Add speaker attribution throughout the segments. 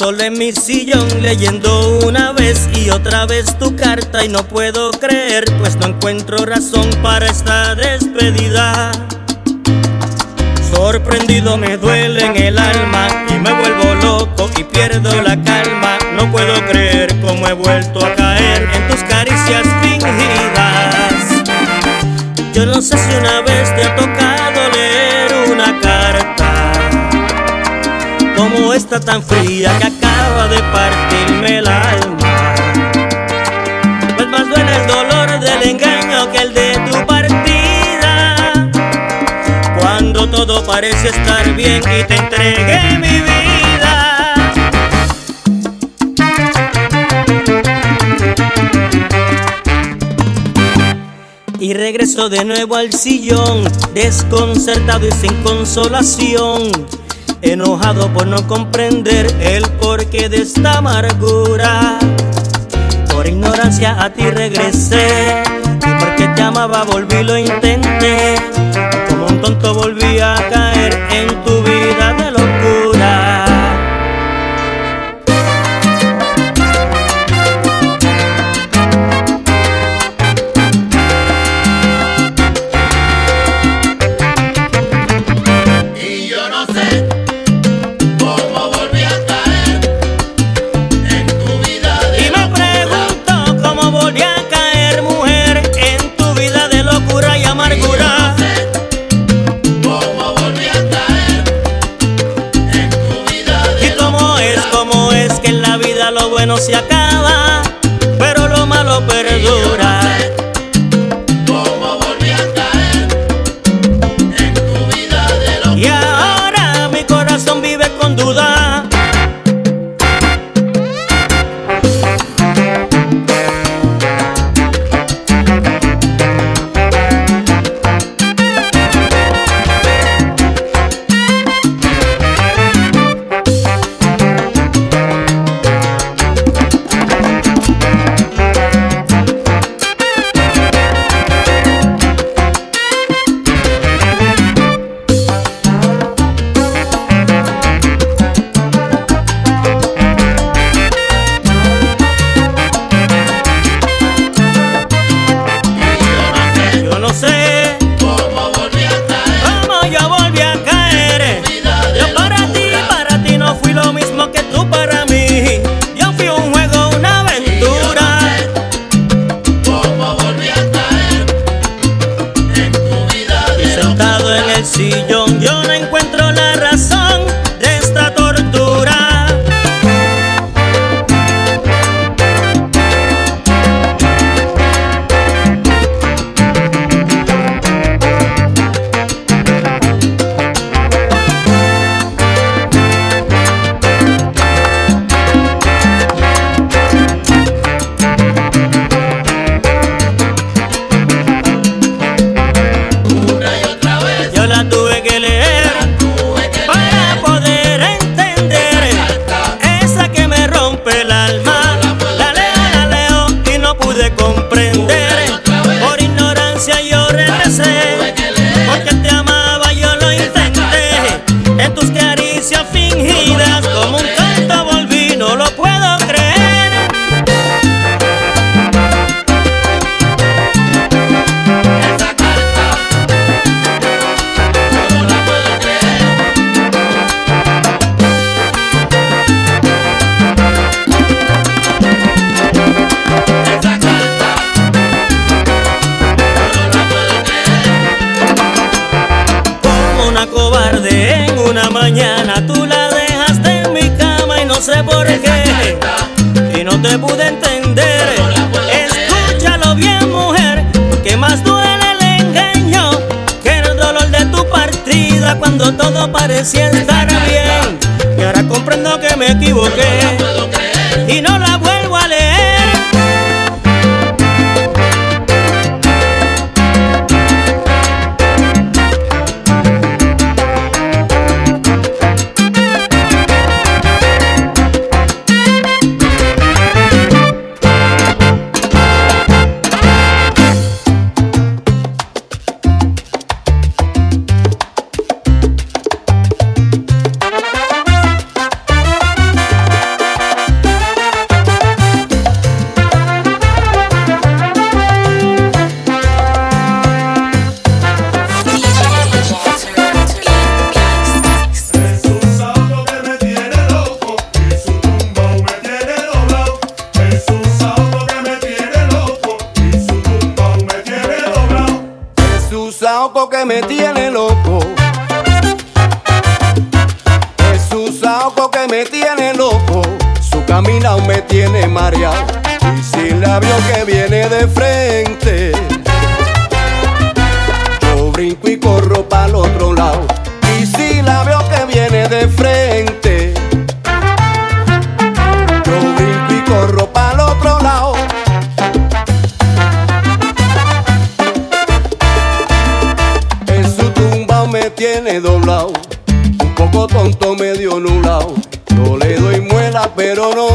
Speaker 1: Solo en mi sillón leyendo una vez y otra vez tu carta y no puedo creer pues no encuentro razón para esta despedida. Sorprendido me duele en el alma y me vuelvo loco y pierdo la calma. No puedo creer cómo he vuelto a caer en tus caricias fingidas. Yo no sé si una vez te ha tocado leer una carta como esta tan fría que partirme el alma. Pues más duele el dolor del engaño que el de tu partida. Cuando todo parece estar bien y te entregué mi vida. Y regreso de nuevo al sillón, desconcertado y sin consolación enojado por no comprender el porqué de esta amargura. Por ignorancia a ti regresé y porque te amaba volví lo intenté. Como un tonto volví a caer estar bien. Y ahora comprendo que me equivoqué y no la vuelvo
Speaker 2: me tiene loco, su camino me tiene mareado. Y sin labio que viene de frente, yo brinco y corro para el otro lado pero no.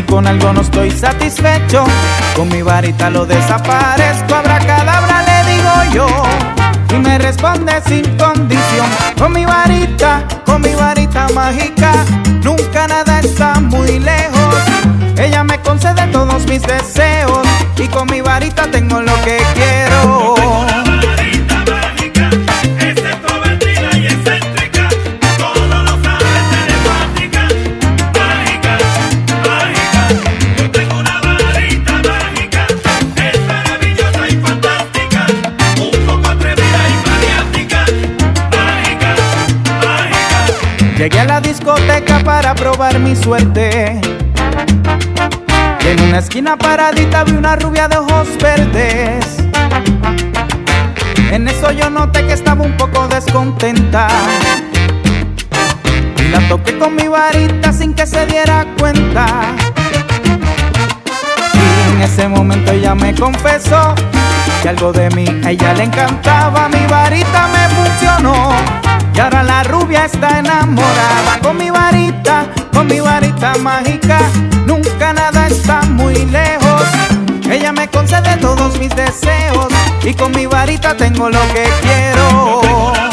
Speaker 2: Si con
Speaker 3: algo no estoy satisfecho, con mi varita lo desaparezco. Abracadabra le digo yo. Y me responde sin condición. Con mi varita, con mi varita mágica, nunca nada está muy lejos. Ella me concede todos mis deseos. Y con mi varita tengo lo que quiero.
Speaker 4: Suerte. En una esquina paradita vi una rubia de ojos verdes. En eso yo noté que estaba un poco descontenta. Y la toqué con mi varita sin que se diera cuenta. Y en ese momento ella me confesó que algo de mí a ella le encantaba. Mi varita me funcionó. Y ahora la rubia está enamorada con mi varita, con mi varita mágica. Nunca nada está muy lejos. Ella me concede todos mis deseos y con mi varita tengo lo que quiero.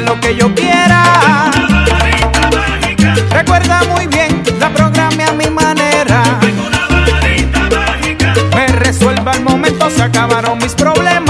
Speaker 4: Lo que yo quiera. Recuerda muy bien, la programé a mi manera. Me resuelva al momento, se acabaron mis problemas.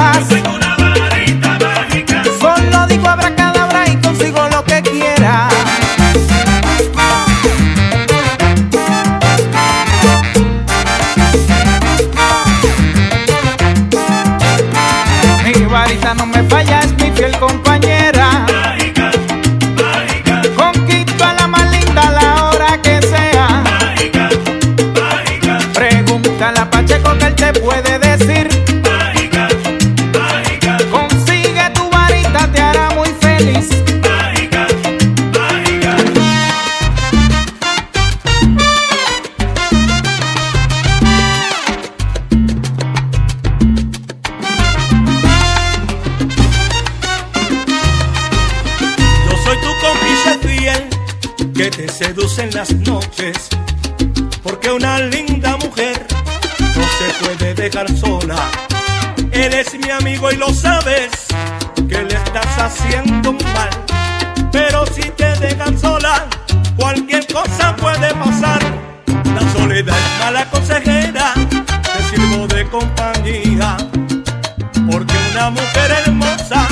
Speaker 4: Que te
Speaker 5: seduce en las noches. Porque una linda mujer no se puede dejar sola. Eres mi amigo y lo sabes que le estás haciendo un mal. Pero si te dejan sola, cualquier cosa puede pasar. La soledad es mala consejera, te sirvo de compañía. Porque una mujer hermosa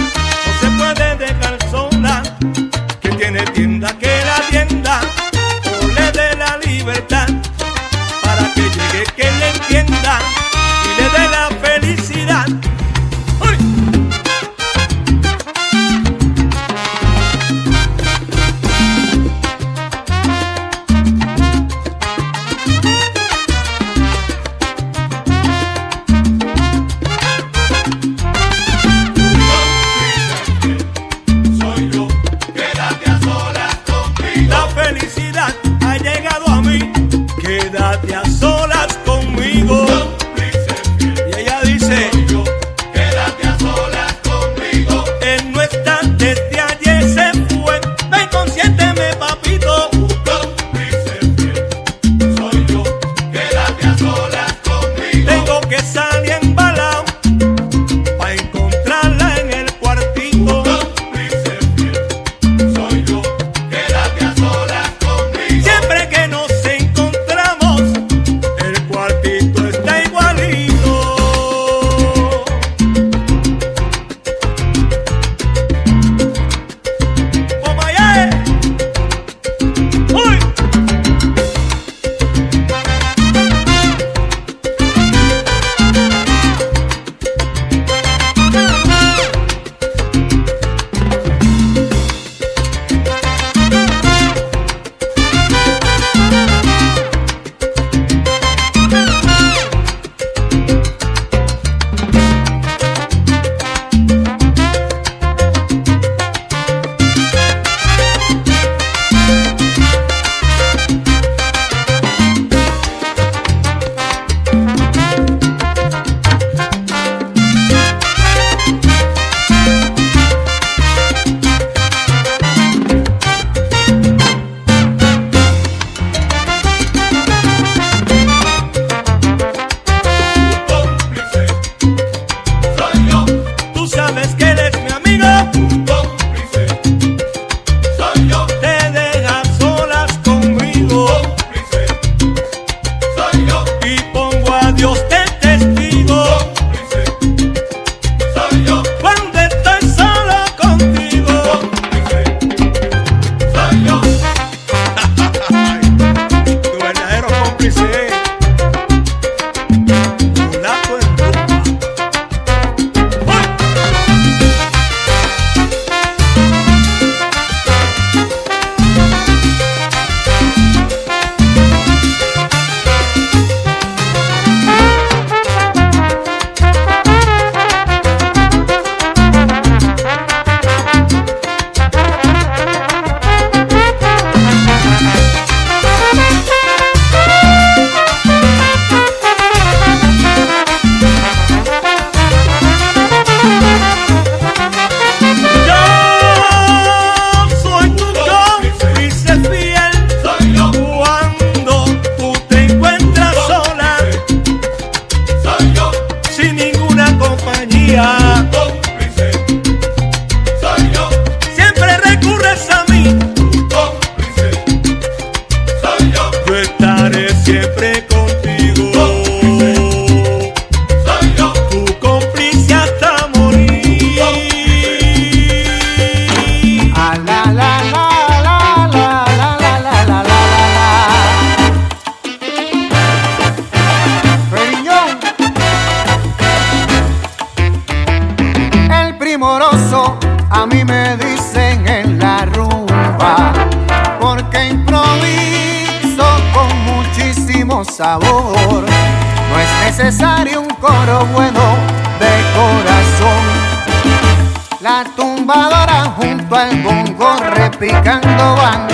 Speaker 3: tocando van,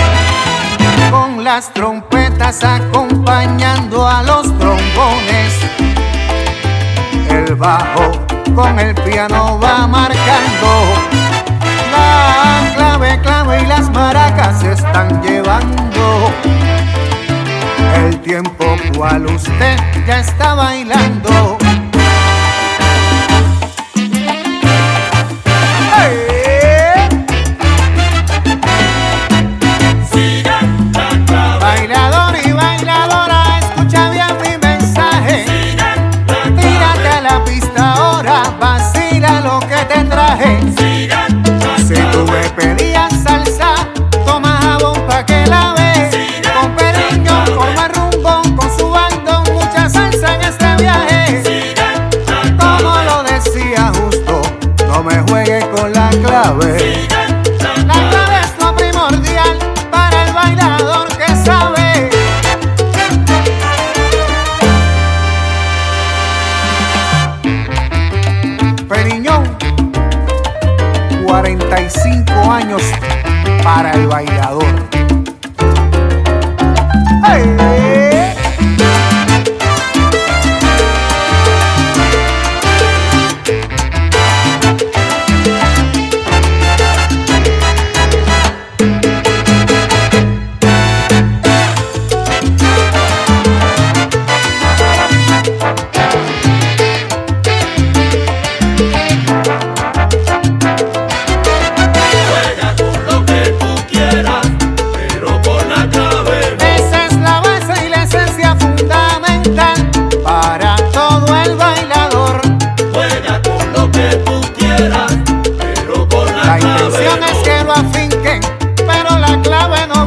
Speaker 3: con las trompetas acompañando a los trombones. El bajo con el piano va marcando, la clave, clave y las maracas están llevando. El tiempo cual usted ya está bailando.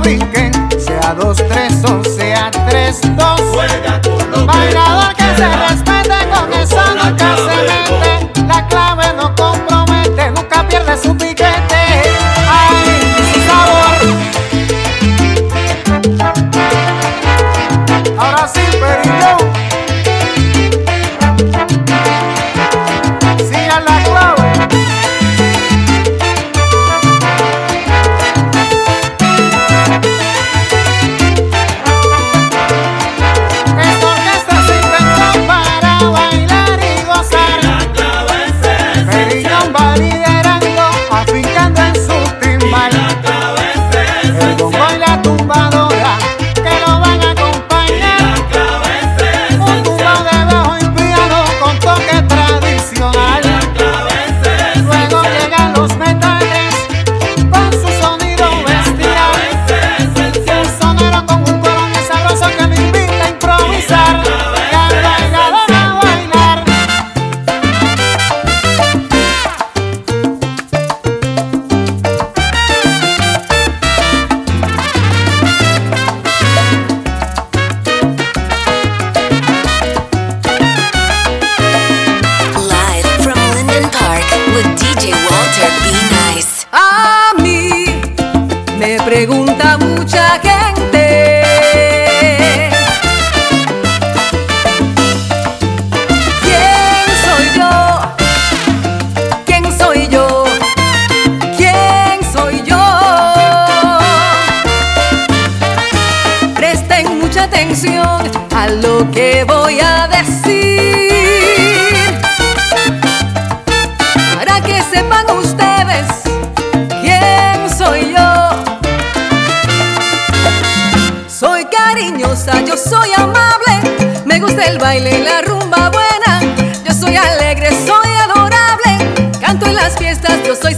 Speaker 3: brinquen, sea
Speaker 6: dos,
Speaker 3: tres.
Speaker 6: baile la
Speaker 7: rumba buena. Yo soy alegre, soy adorable. Canto en las fiestas, yo soy